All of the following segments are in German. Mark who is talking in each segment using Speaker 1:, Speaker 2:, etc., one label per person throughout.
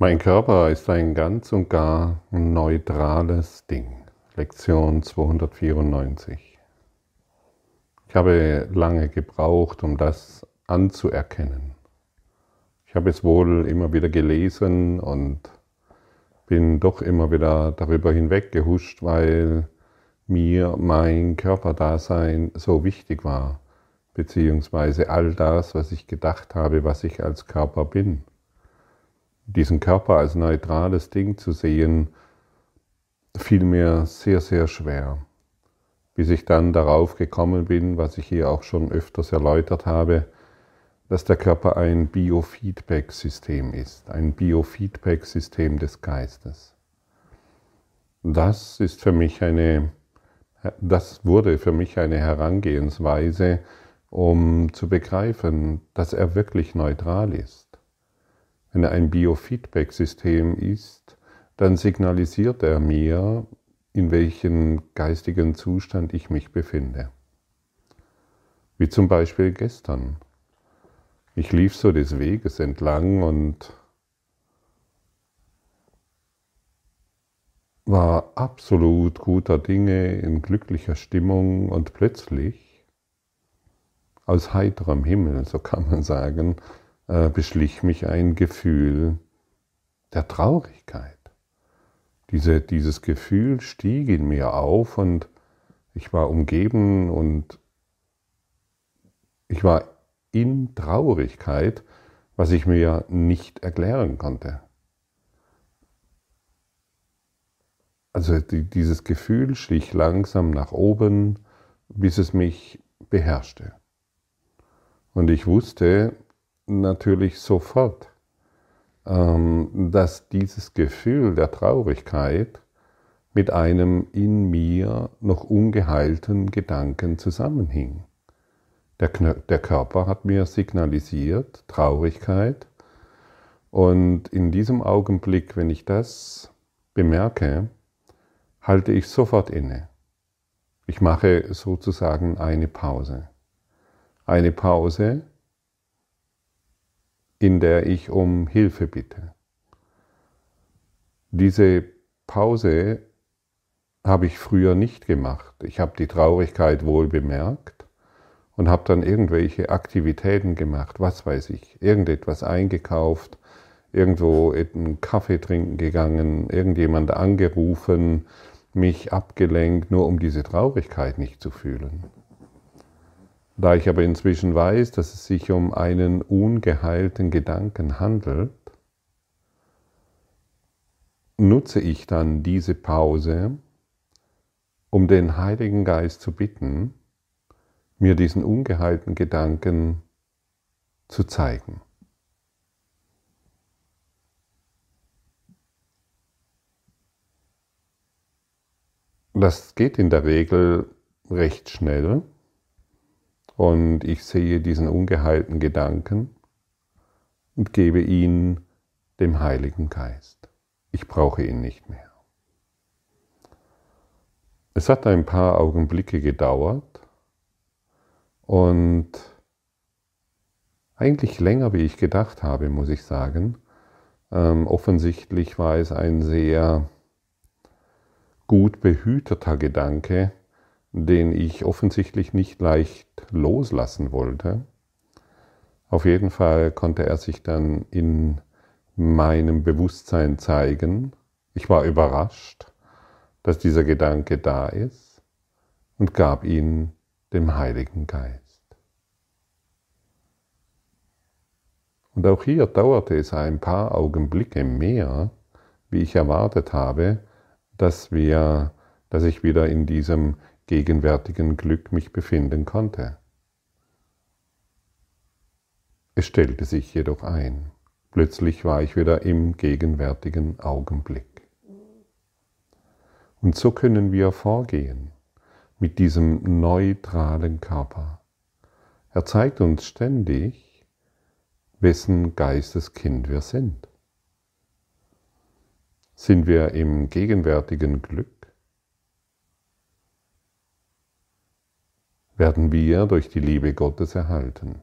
Speaker 1: Mein Körper ist ein ganz und gar neutrales Ding. Lektion 294. Ich habe lange gebraucht, um das anzuerkennen. Ich habe es wohl immer wieder gelesen und bin doch immer wieder darüber hinweggehuscht, weil mir mein Körperdasein so wichtig war, beziehungsweise all das, was ich gedacht habe, was ich als Körper bin diesen Körper als neutrales Ding zu sehen, fiel mir sehr, sehr schwer. Bis ich dann darauf gekommen bin, was ich hier auch schon öfters erläutert habe, dass der Körper ein Biofeedback-System ist, ein Biofeedback-System des Geistes. Das ist für mich eine, das wurde für mich eine Herangehensweise, um zu begreifen, dass er wirklich neutral ist. Wenn er ein Biofeedback-System ist, dann signalisiert er mir, in welchem geistigen Zustand ich mich befinde. Wie zum Beispiel gestern. Ich lief so des Weges entlang und war absolut guter Dinge, in glücklicher Stimmung und plötzlich, aus heiterem Himmel, so kann man sagen, äh, beschlich mich ein Gefühl der Traurigkeit. Diese, dieses Gefühl stieg in mir auf und ich war umgeben und ich war in Traurigkeit, was ich mir nicht erklären konnte. Also die, dieses Gefühl schlich langsam nach oben, bis es mich beherrschte. Und ich wusste, natürlich sofort, ähm, dass dieses Gefühl der Traurigkeit mit einem in mir noch ungeheilten Gedanken zusammenhing. Der, der Körper hat mir signalisiert Traurigkeit und in diesem Augenblick, wenn ich das bemerke, halte ich sofort inne. Ich mache sozusagen eine Pause. Eine Pause, in der ich um Hilfe bitte. Diese Pause habe ich früher nicht gemacht. Ich habe die Traurigkeit wohl bemerkt und habe dann irgendwelche Aktivitäten gemacht, was weiß ich, irgendetwas eingekauft, irgendwo einen Kaffee trinken gegangen, irgendjemand angerufen, mich abgelenkt, nur um diese Traurigkeit nicht zu fühlen. Da ich aber inzwischen weiß, dass es sich um einen ungeheilten Gedanken handelt, nutze ich dann diese Pause, um den Heiligen Geist zu bitten, mir diesen ungeheilten Gedanken zu zeigen. Das geht in der Regel recht schnell. Und ich sehe diesen ungeheilten Gedanken und gebe ihn dem Heiligen Geist. Ich brauche ihn nicht mehr. Es hat ein paar Augenblicke gedauert und eigentlich länger, wie ich gedacht habe, muss ich sagen. Ähm, offensichtlich war es ein sehr gut behüteter Gedanke, den ich offensichtlich nicht leicht loslassen wollte. Auf jeden Fall konnte er sich dann in meinem Bewusstsein zeigen. Ich war überrascht, dass dieser Gedanke da ist und gab ihn dem Heiligen Geist. Und auch hier dauerte es ein paar Augenblicke mehr, wie ich erwartet habe, dass wir, dass ich wieder in diesem gegenwärtigen Glück mich befinden konnte. Es stellte sich jedoch ein. Plötzlich war ich wieder im gegenwärtigen Augenblick. Und so können wir vorgehen mit diesem neutralen Körper. Er zeigt uns ständig, wessen Geisteskind wir sind. Sind wir im gegenwärtigen Glück? Werden wir durch die Liebe Gottes erhalten.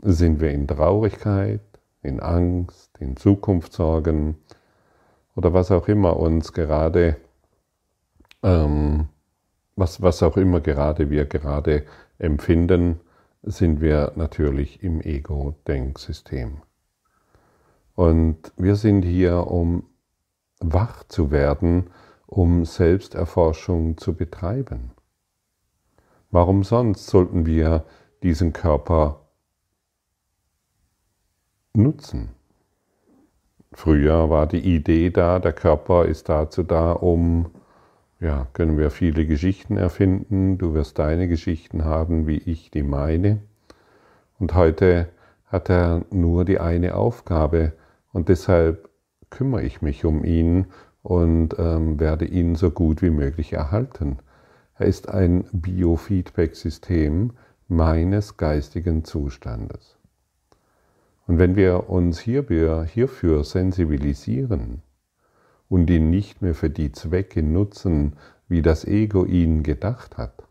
Speaker 1: Sind wir in Traurigkeit, in Angst, in Zukunftssorgen oder was auch immer uns gerade, ähm, was, was auch immer gerade wir gerade empfinden, sind wir natürlich im Ego-Denksystem. Und wir sind hier, um wach zu werden, um Selbsterforschung zu betreiben. Warum sonst sollten wir diesen Körper nutzen? Früher war die Idee da, der Körper ist dazu da, um, ja, können wir viele Geschichten erfinden, du wirst deine Geschichten haben, wie ich die meine. Und heute hat er nur die eine Aufgabe und deshalb kümmere ich mich um ihn und ähm, werde ihn so gut wie möglich erhalten. Ist ein Biofeedback-System meines geistigen Zustandes. Und wenn wir uns hierfür sensibilisieren und ihn nicht mehr für die Zwecke nutzen, wie das Ego ihn gedacht hat,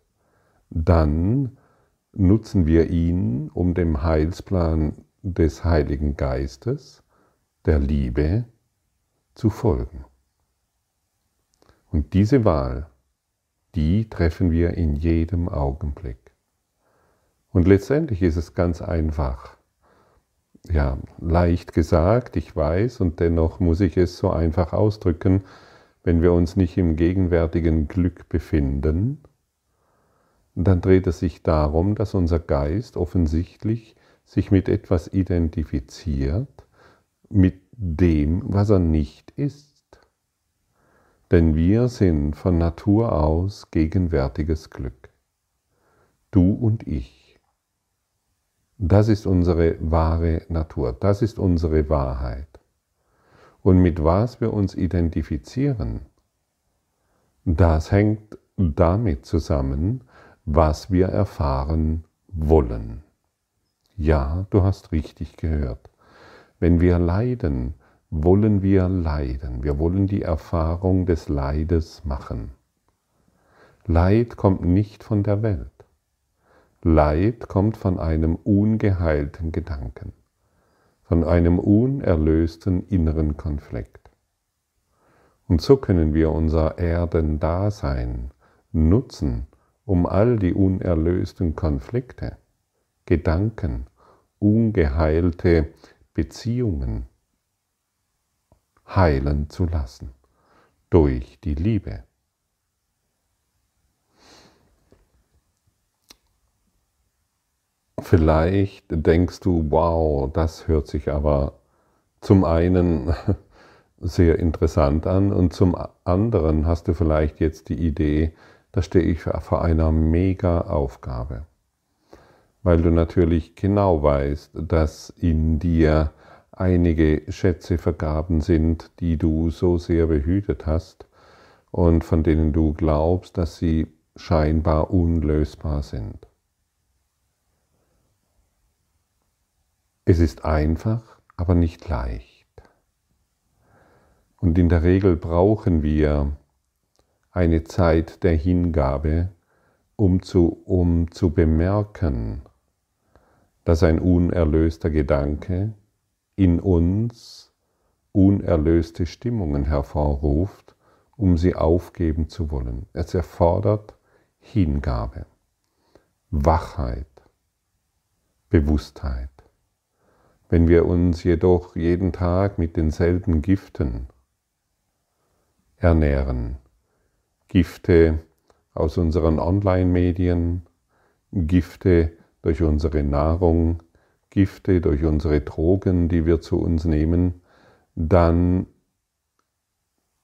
Speaker 1: dann nutzen wir ihn, um dem Heilsplan des Heiligen Geistes, der Liebe, zu folgen. Und diese Wahl, die treffen wir in jedem Augenblick. Und letztendlich ist es ganz einfach. Ja, leicht gesagt, ich weiß, und dennoch muss ich es so einfach ausdrücken, wenn wir uns nicht im gegenwärtigen Glück befinden, dann dreht es sich darum, dass unser Geist offensichtlich sich mit etwas identifiziert, mit dem, was er nicht ist. Denn wir sind von Natur aus gegenwärtiges Glück. Du und ich. Das ist unsere wahre Natur, das ist unsere Wahrheit. Und mit was wir uns identifizieren, das hängt damit zusammen, was wir erfahren wollen. Ja, du hast richtig gehört. Wenn wir leiden, wollen wir leiden. Wir wollen die Erfahrung des Leides machen. Leid kommt nicht von der Welt. Leid kommt von einem ungeheilten Gedanken, von einem unerlösten inneren Konflikt. Und so können wir unser Erdendasein nutzen, um all die unerlösten Konflikte, Gedanken, ungeheilte Beziehungen heilen zu lassen durch die Liebe. Vielleicht denkst du, wow, das hört sich aber zum einen sehr interessant an und zum anderen hast du vielleicht jetzt die Idee, da stehe ich vor einer mega Aufgabe, weil du natürlich genau weißt, dass in dir einige Schätze vergraben sind, die du so sehr behütet hast und von denen du glaubst, dass sie scheinbar unlösbar sind. Es ist einfach, aber nicht leicht. Und in der Regel brauchen wir eine Zeit der Hingabe, um zu, um zu bemerken, dass ein unerlöster Gedanke in uns unerlöste Stimmungen hervorruft, um sie aufgeben zu wollen. Es erfordert Hingabe, Wachheit, Bewusstheit. Wenn wir uns jedoch jeden Tag mit denselben Giften ernähren, Gifte aus unseren Online-Medien, Gifte durch unsere Nahrung, Gifte, durch unsere Drogen, die wir zu uns nehmen, dann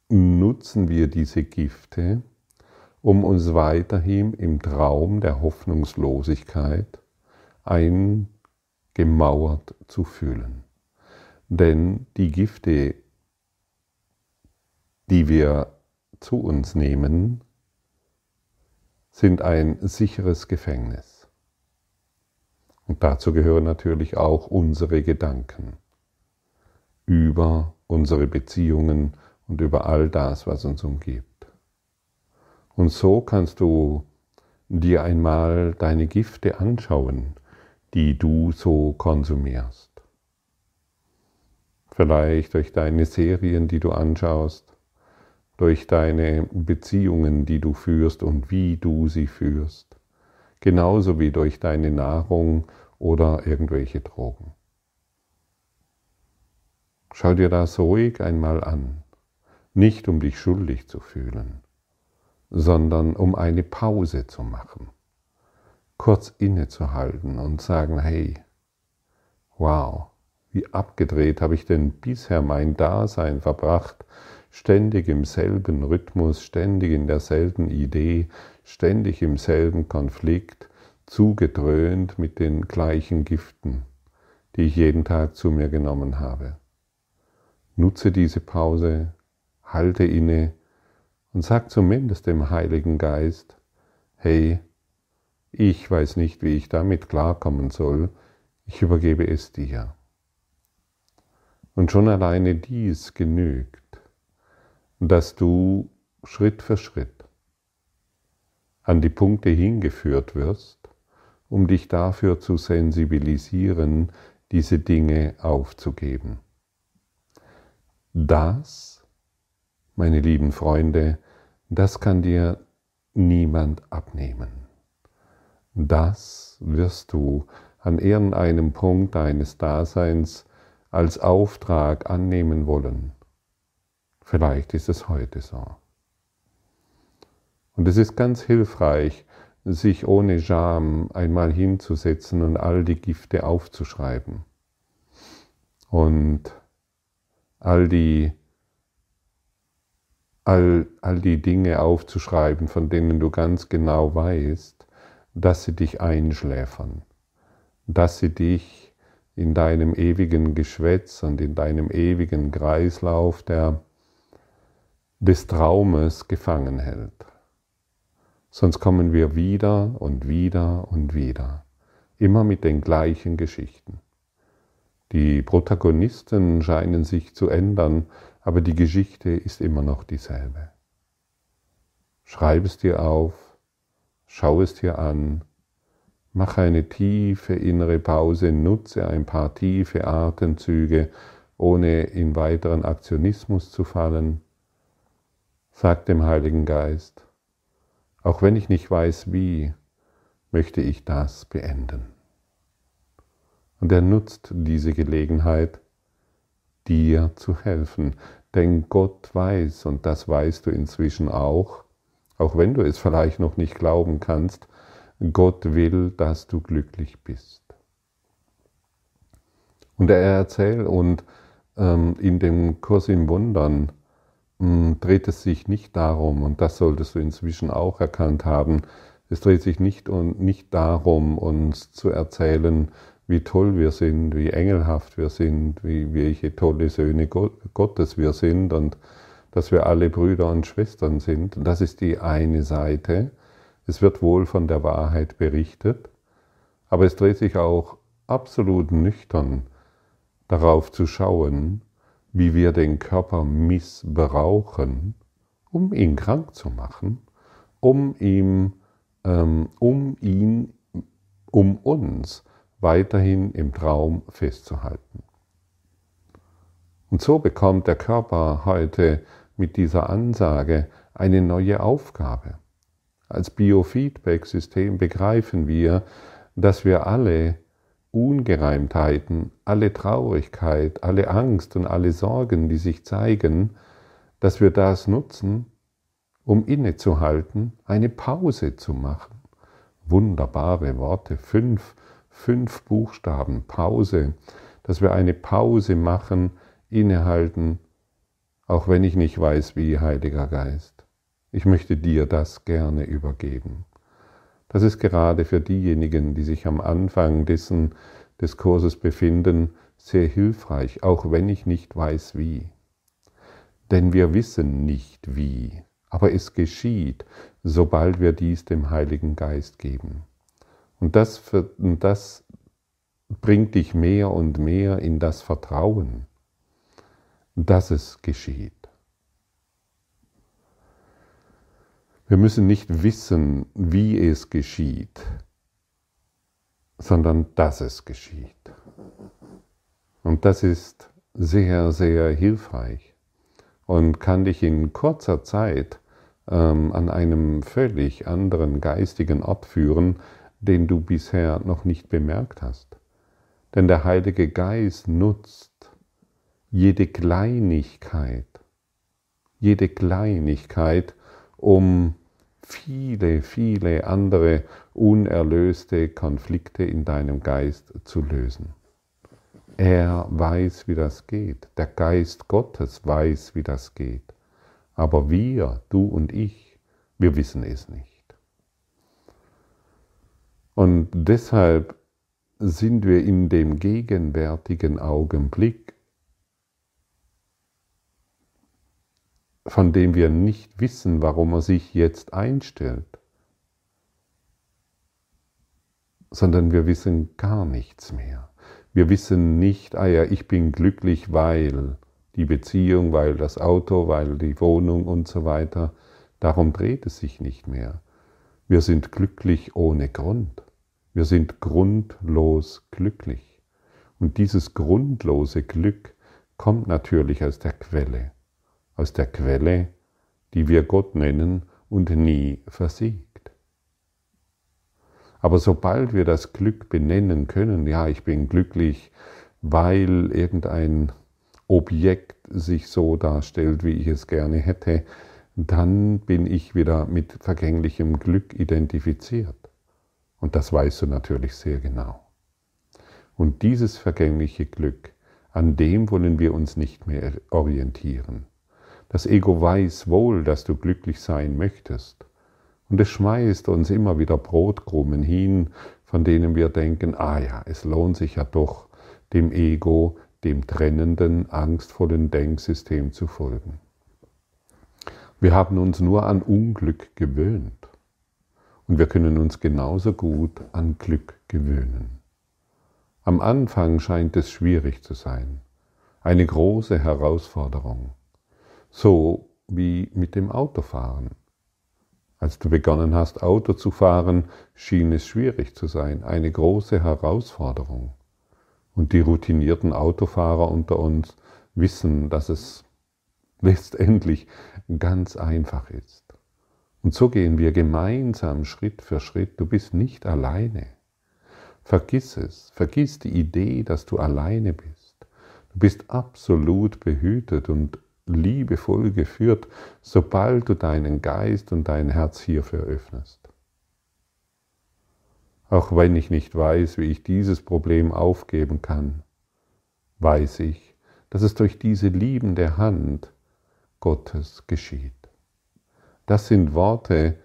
Speaker 1: nutzen wir diese Gifte, um uns weiterhin im Traum der Hoffnungslosigkeit eingemauert zu fühlen. Denn die Gifte, die wir zu uns nehmen, sind ein sicheres Gefängnis. Und dazu gehören natürlich auch unsere Gedanken über unsere Beziehungen und über all das, was uns umgibt. Und so kannst du dir einmal deine Gifte anschauen, die du so konsumierst. Vielleicht durch deine Serien, die du anschaust, durch deine Beziehungen, die du führst und wie du sie führst, genauso wie durch deine Nahrung oder irgendwelche Drogen. Schau dir das ruhig einmal an, nicht um dich schuldig zu fühlen, sondern um eine Pause zu machen, kurz innezuhalten und sagen, hey, wow, wie abgedreht habe ich denn bisher mein Dasein verbracht, ständig im selben Rhythmus, ständig in derselben Idee, ständig im selben Konflikt, zugedröhnt mit den gleichen Giften, die ich jeden Tag zu mir genommen habe. Nutze diese Pause, halte inne und sag zumindest dem Heiligen Geist, hey, ich weiß nicht, wie ich damit klarkommen soll, ich übergebe es dir. Und schon alleine dies genügt, dass du Schritt für Schritt an die Punkte hingeführt wirst, um dich dafür zu sensibilisieren, diese Dinge aufzugeben. Das, meine lieben Freunde, das kann dir niemand abnehmen. Das wirst du an irgendeinem Punkt deines Daseins als Auftrag annehmen wollen. Vielleicht ist es heute so. Und es ist ganz hilfreich, sich ohne Scham einmal hinzusetzen und all die Gifte aufzuschreiben. Und all die, all, all die Dinge aufzuschreiben, von denen du ganz genau weißt, dass sie dich einschläfern, dass sie dich in deinem ewigen Geschwätz und in deinem ewigen Kreislauf der, des Traumes gefangen hält. Sonst kommen wir wieder und wieder und wieder, immer mit den gleichen Geschichten. Die Protagonisten scheinen sich zu ändern, aber die Geschichte ist immer noch dieselbe. Schreib es dir auf, schau es dir an, mach eine tiefe innere Pause, nutze ein paar tiefe Atemzüge, ohne in weiteren Aktionismus zu fallen. Sag dem Heiligen Geist, auch wenn ich nicht weiß wie, möchte ich das beenden. Und er nutzt diese Gelegenheit, dir zu helfen. Denn Gott weiß, und das weißt du inzwischen auch, auch wenn du es vielleicht noch nicht glauben kannst, Gott will, dass du glücklich bist. Und er erzählt, und ähm, in dem Kurs im Wundern dreht es sich nicht darum, und das solltest du inzwischen auch erkannt haben, es dreht sich nicht, nicht darum, uns zu erzählen, wie toll wir sind, wie engelhaft wir sind, wie welche tolle Söhne Gottes wir sind und dass wir alle Brüder und Schwestern sind. Das ist die eine Seite. Es wird wohl von der Wahrheit berichtet, aber es dreht sich auch absolut nüchtern darauf zu schauen, wie wir den Körper missbrauchen, um ihn krank zu machen, um ihm, ähm, um ihn, um uns weiterhin im Traum festzuhalten. Und so bekommt der Körper heute mit dieser Ansage eine neue Aufgabe. Als Biofeedback-System begreifen wir, dass wir alle Ungereimtheiten, alle Traurigkeit, alle Angst und alle Sorgen, die sich zeigen, dass wir das nutzen, um innezuhalten, eine Pause zu machen. Wunderbare Worte, fünf fünf Buchstaben Pause, dass wir eine Pause machen, innehalten, auch wenn ich nicht weiß, wie, Heiliger Geist. Ich möchte dir das gerne übergeben. Das ist gerade für diejenigen, die sich am Anfang dessen, des Kurses befinden, sehr hilfreich, auch wenn ich nicht weiß, wie. Denn wir wissen nicht wie, aber es geschieht, sobald wir dies dem Heiligen Geist geben. Und das, und das bringt dich mehr und mehr in das Vertrauen, dass es geschieht. Wir müssen nicht wissen, wie es geschieht, sondern dass es geschieht. Und das ist sehr, sehr hilfreich und kann dich in kurzer Zeit ähm, an einem völlig anderen geistigen Ort führen, den du bisher noch nicht bemerkt hast. Denn der Heilige Geist nutzt jede Kleinigkeit, jede Kleinigkeit, um viele, viele andere unerlöste Konflikte in deinem Geist zu lösen. Er weiß, wie das geht. Der Geist Gottes weiß, wie das geht. Aber wir, du und ich, wir wissen es nicht. Und deshalb sind wir in dem gegenwärtigen Augenblick, von dem wir nicht wissen, warum er sich jetzt einstellt, sondern wir wissen gar nichts mehr. Wir wissen nicht, ah ja, ich bin glücklich, weil die Beziehung, weil das Auto, weil die Wohnung und so weiter. Darum dreht es sich nicht mehr. Wir sind glücklich ohne Grund. Wir sind grundlos glücklich. Und dieses grundlose Glück kommt natürlich aus der Quelle, aus der Quelle, die wir Gott nennen und nie versiegt. Aber sobald wir das Glück benennen können, ja, ich bin glücklich, weil irgendein Objekt sich so darstellt, wie ich es gerne hätte, dann bin ich wieder mit vergänglichem Glück identifiziert. Und das weißt du natürlich sehr genau. Und dieses vergängliche Glück, an dem wollen wir uns nicht mehr orientieren. Das Ego weiß wohl, dass du glücklich sein möchtest. Und es schmeißt uns immer wieder Brotkrumen hin, von denen wir denken, ah ja, es lohnt sich ja doch, dem Ego, dem trennenden, angstvollen Denksystem zu folgen. Wir haben uns nur an Unglück gewöhnt und wir können uns genauso gut an Glück gewöhnen. Am Anfang scheint es schwierig zu sein, eine große Herausforderung, so wie mit dem Autofahren. Als du begonnen hast, Auto zu fahren, schien es schwierig zu sein, eine große Herausforderung. Und die routinierten Autofahrer unter uns wissen, dass es letztendlich ganz einfach ist. Und so gehen wir gemeinsam Schritt für Schritt. Du bist nicht alleine. Vergiss es. Vergiss die Idee, dass du alleine bist. Du bist absolut behütet und liebevoll geführt, sobald du deinen Geist und dein Herz hierfür öffnest. Auch wenn ich nicht weiß, wie ich dieses Problem aufgeben kann, weiß ich, dass es durch diese liebende Hand Gottes geschieht. Das sind Worte,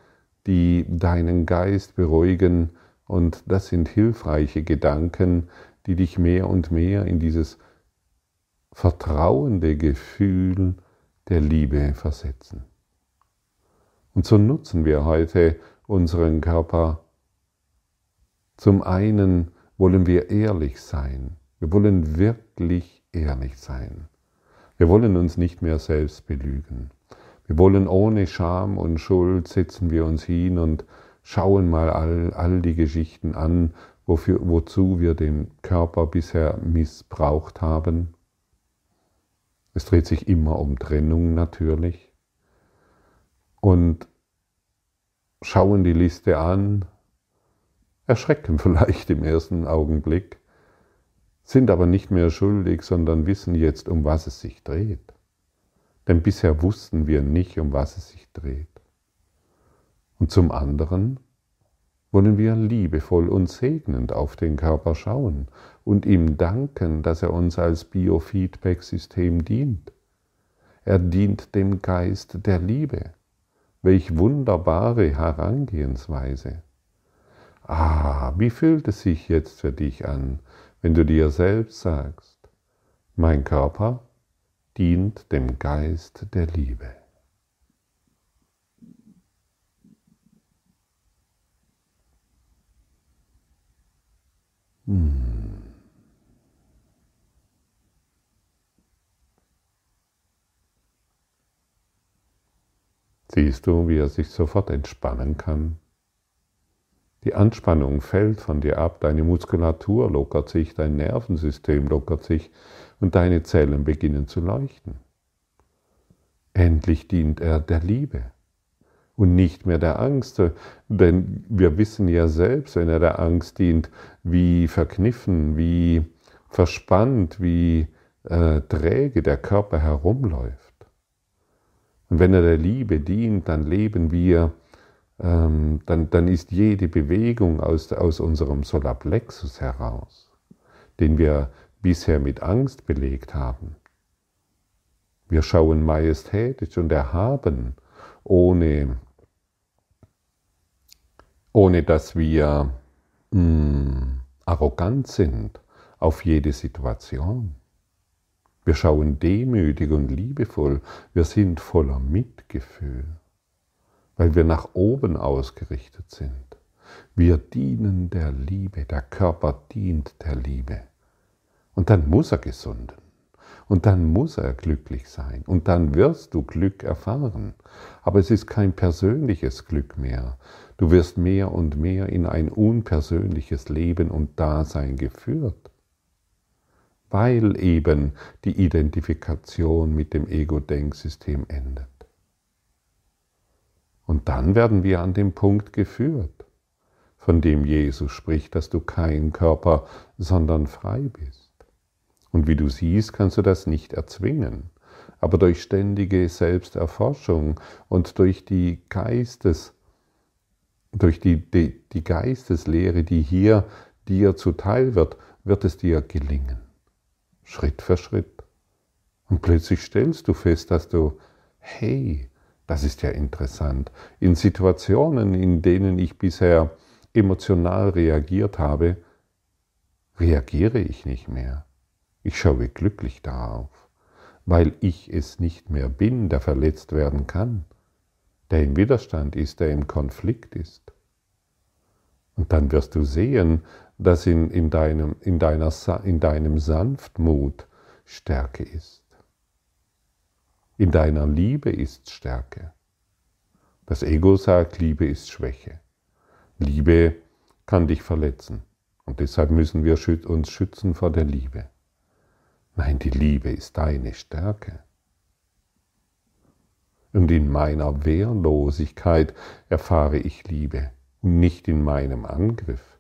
Speaker 1: die deinen Geist beruhigen und das sind hilfreiche Gedanken, die dich mehr und mehr in dieses vertrauende Gefühl der Liebe versetzen. Und so nutzen wir heute unseren Körper. Zum einen wollen wir ehrlich sein. Wir wollen wirklich ehrlich sein. Wir wollen uns nicht mehr selbst belügen. Wir wollen ohne Scham und Schuld setzen wir uns hin und schauen mal all, all die Geschichten an, wofür, wozu wir den Körper bisher missbraucht haben. Es dreht sich immer um Trennung natürlich. Und schauen die Liste an, erschrecken vielleicht im ersten Augenblick, sind aber nicht mehr schuldig, sondern wissen jetzt, um was es sich dreht. Denn bisher wussten wir nicht, um was es sich dreht. Und zum anderen wollen wir liebevoll und segnend auf den Körper schauen und ihm danken, dass er uns als Biofeedback-System dient. Er dient dem Geist der Liebe. Welch wunderbare Herangehensweise. Ah, wie fühlt es sich jetzt für dich an, wenn du dir selbst sagst, mein Körper dient dem Geist der Liebe. Hm. Siehst du, wie er sich sofort entspannen kann? Die Anspannung fällt von dir ab, deine Muskulatur lockert sich, dein Nervensystem lockert sich und deine Zellen beginnen zu leuchten. Endlich dient er der Liebe und nicht mehr der Angst, denn wir wissen ja selbst, wenn er der Angst dient, wie verkniffen, wie verspannt, wie äh, träge der Körper herumläuft. Und wenn er der Liebe dient, dann leben wir ähm, dann, dann ist jede Bewegung aus, aus unserem Solarplexus heraus, den wir bisher mit Angst belegt haben. Wir schauen majestätisch und erhaben, ohne, ohne dass wir mh, hm, arrogant sind auf jede Situation. Wir schauen demütig und liebevoll, wir sind voller Mitgefühl weil wir nach oben ausgerichtet sind. Wir dienen der Liebe, der Körper dient der Liebe. Und dann muss er gesunden. Und dann muss er glücklich sein. Und dann wirst du Glück erfahren. Aber es ist kein persönliches Glück mehr. Du wirst mehr und mehr in ein unpersönliches Leben und Dasein geführt. Weil eben die Identifikation mit dem Ego-Denksystem endet. Und dann werden wir an den Punkt geführt, von dem Jesus spricht, dass du kein Körper, sondern frei bist. Und wie du siehst, kannst du das nicht erzwingen, aber durch ständige Selbsterforschung und durch die Geistes, durch die, die, die Geisteslehre, die hier dir zuteil wird, wird es dir gelingen. Schritt für Schritt. Und plötzlich stellst du fest, dass du, hey, das ist ja interessant. In Situationen, in denen ich bisher emotional reagiert habe, reagiere ich nicht mehr. Ich schaue glücklich darauf, weil ich es nicht mehr bin, der verletzt werden kann, der im Widerstand ist, der im Konflikt ist. Und dann wirst du sehen, dass in, in, deinem, in, deiner, in deinem Sanftmut Stärke ist. In deiner Liebe ist Stärke. Das Ego sagt, Liebe ist Schwäche. Liebe kann dich verletzen. Und deshalb müssen wir uns schützen vor der Liebe. Nein, die Liebe ist deine Stärke. Und in meiner Wehrlosigkeit erfahre ich Liebe und nicht in meinem Angriff.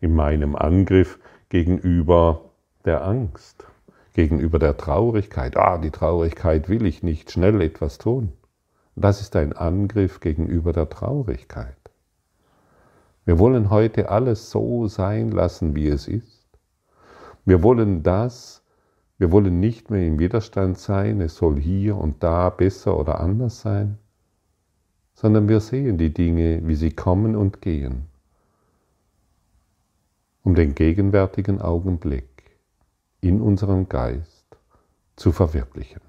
Speaker 1: In meinem Angriff gegenüber der Angst gegenüber der Traurigkeit. Ah, die Traurigkeit will ich nicht schnell etwas tun. Das ist ein Angriff gegenüber der Traurigkeit. Wir wollen heute alles so sein lassen, wie es ist. Wir wollen das, wir wollen nicht mehr im Widerstand sein, es soll hier und da besser oder anders sein, sondern wir sehen die Dinge, wie sie kommen und gehen, um den gegenwärtigen Augenblick in unserem Geist zu verwirklichen.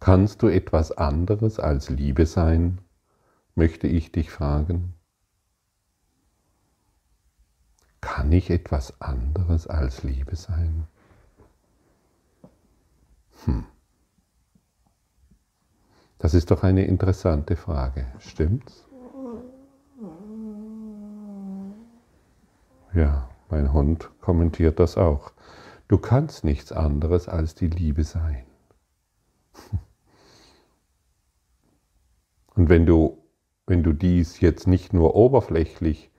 Speaker 1: Kannst du etwas anderes als Liebe sein, möchte ich dich fragen? Kann ich etwas anderes als Liebe sein? Hm. Das ist doch eine interessante Frage, stimmt's? Ja. Mein Hund kommentiert das auch. Du kannst nichts anderes als die Liebe sein. Und wenn du, wenn du dies jetzt nicht nur oberflächlich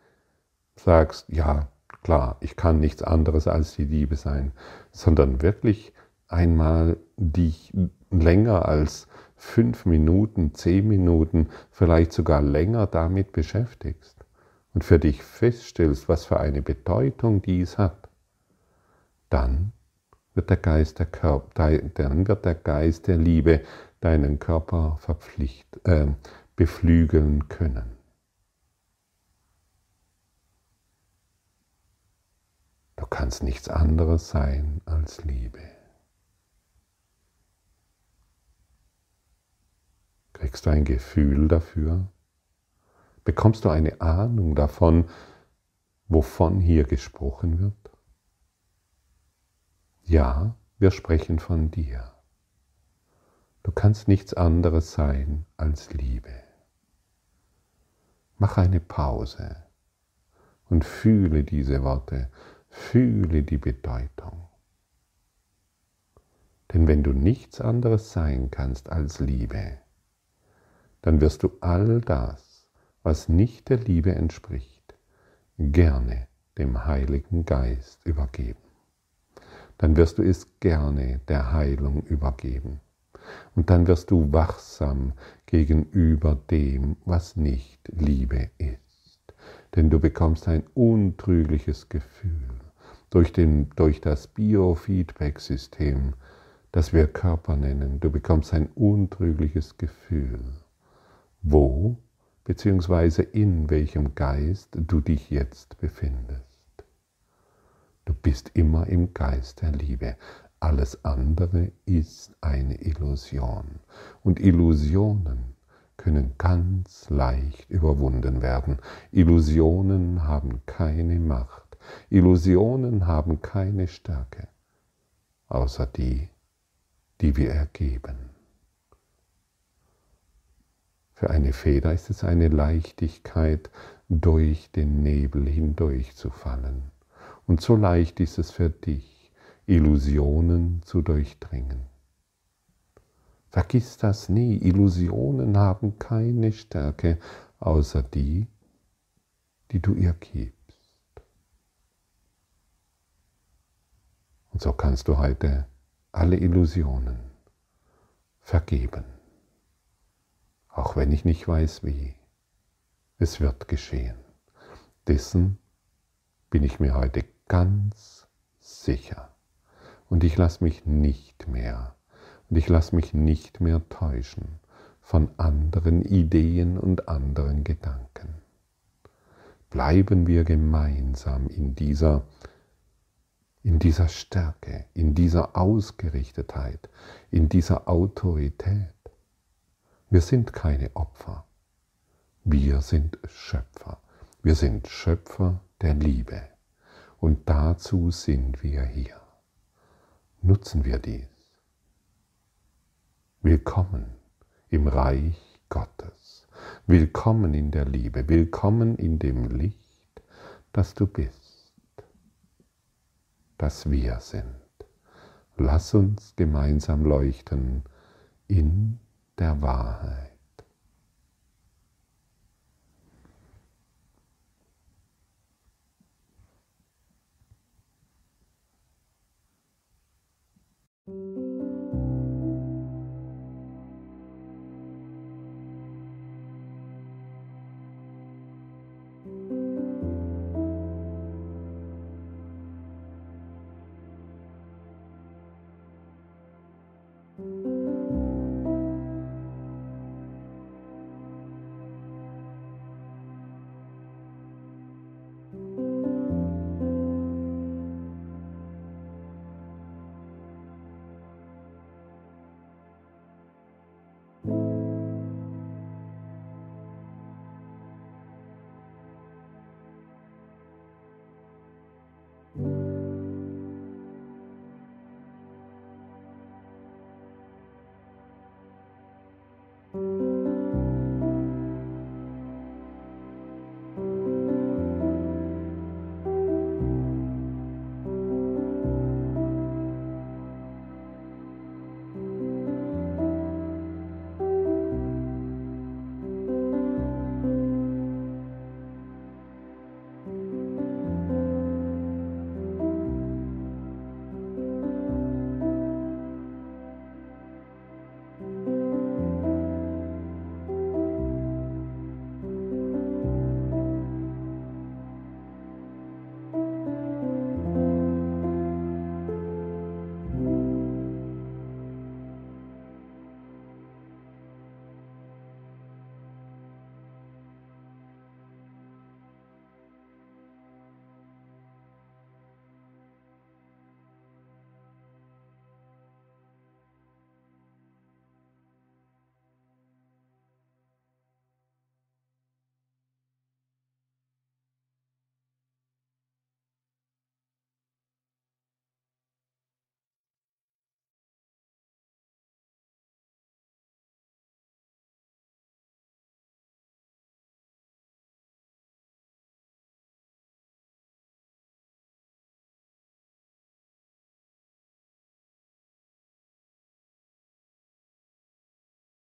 Speaker 1: sagst, ja, klar, ich kann nichts anderes als die Liebe sein, sondern wirklich einmal dich länger als fünf Minuten, zehn Minuten, vielleicht sogar länger damit beschäftigst, und für dich feststellst, was für eine Bedeutung dies hat, dann wird der Geist der, Körper, dann wird der Geist der Liebe deinen Körper verpflicht, äh, beflügeln können. Du kannst nichts anderes sein als Liebe. Kriegst du ein Gefühl dafür? Bekommst du eine Ahnung davon, wovon hier gesprochen wird? Ja, wir sprechen von dir. Du kannst nichts anderes sein als Liebe. Mach eine Pause und fühle diese Worte, fühle die Bedeutung. Denn wenn du nichts anderes sein kannst als Liebe, dann wirst du all das, was nicht der Liebe entspricht, gerne dem Heiligen Geist übergeben. Dann wirst du es gerne der Heilung übergeben. Und dann wirst du wachsam gegenüber dem, was nicht Liebe ist. Denn du bekommst ein untrügliches Gefühl durch, den, durch das Biofeedback-System, das wir Körper nennen. Du bekommst ein untrügliches Gefühl, wo bzw. in welchem Geist du dich jetzt befindest. Du bist immer im Geist der Liebe. Alles andere ist eine Illusion. Und Illusionen können ganz leicht überwunden werden. Illusionen haben keine Macht. Illusionen haben keine Stärke, außer die, die wir ergeben. Für eine Feder ist es eine Leichtigkeit, durch den Nebel hindurchzufallen. Und so leicht ist es für dich, Illusionen zu durchdringen. Vergiss das nie, Illusionen haben keine Stärke außer die, die du ihr gibst. Und so kannst du heute alle Illusionen vergeben, auch wenn ich nicht weiß wie. Es wird geschehen. Dessen bin ich mir heute ganz sicher. Und ich lasse mich nicht mehr, und ich lasse mich nicht mehr täuschen von anderen Ideen und anderen Gedanken. Bleiben wir gemeinsam in dieser, in dieser Stärke, in dieser Ausgerichtetheit, in dieser Autorität. Wir sind keine Opfer, wir sind Schöpfer. Wir sind Schöpfer der Liebe. Und dazu sind wir hier. Nutzen wir dies. Willkommen im Reich Gottes. Willkommen in der Liebe. Willkommen in dem Licht, das du bist, das wir sind. Lass uns gemeinsam leuchten in der Wahrheit. thank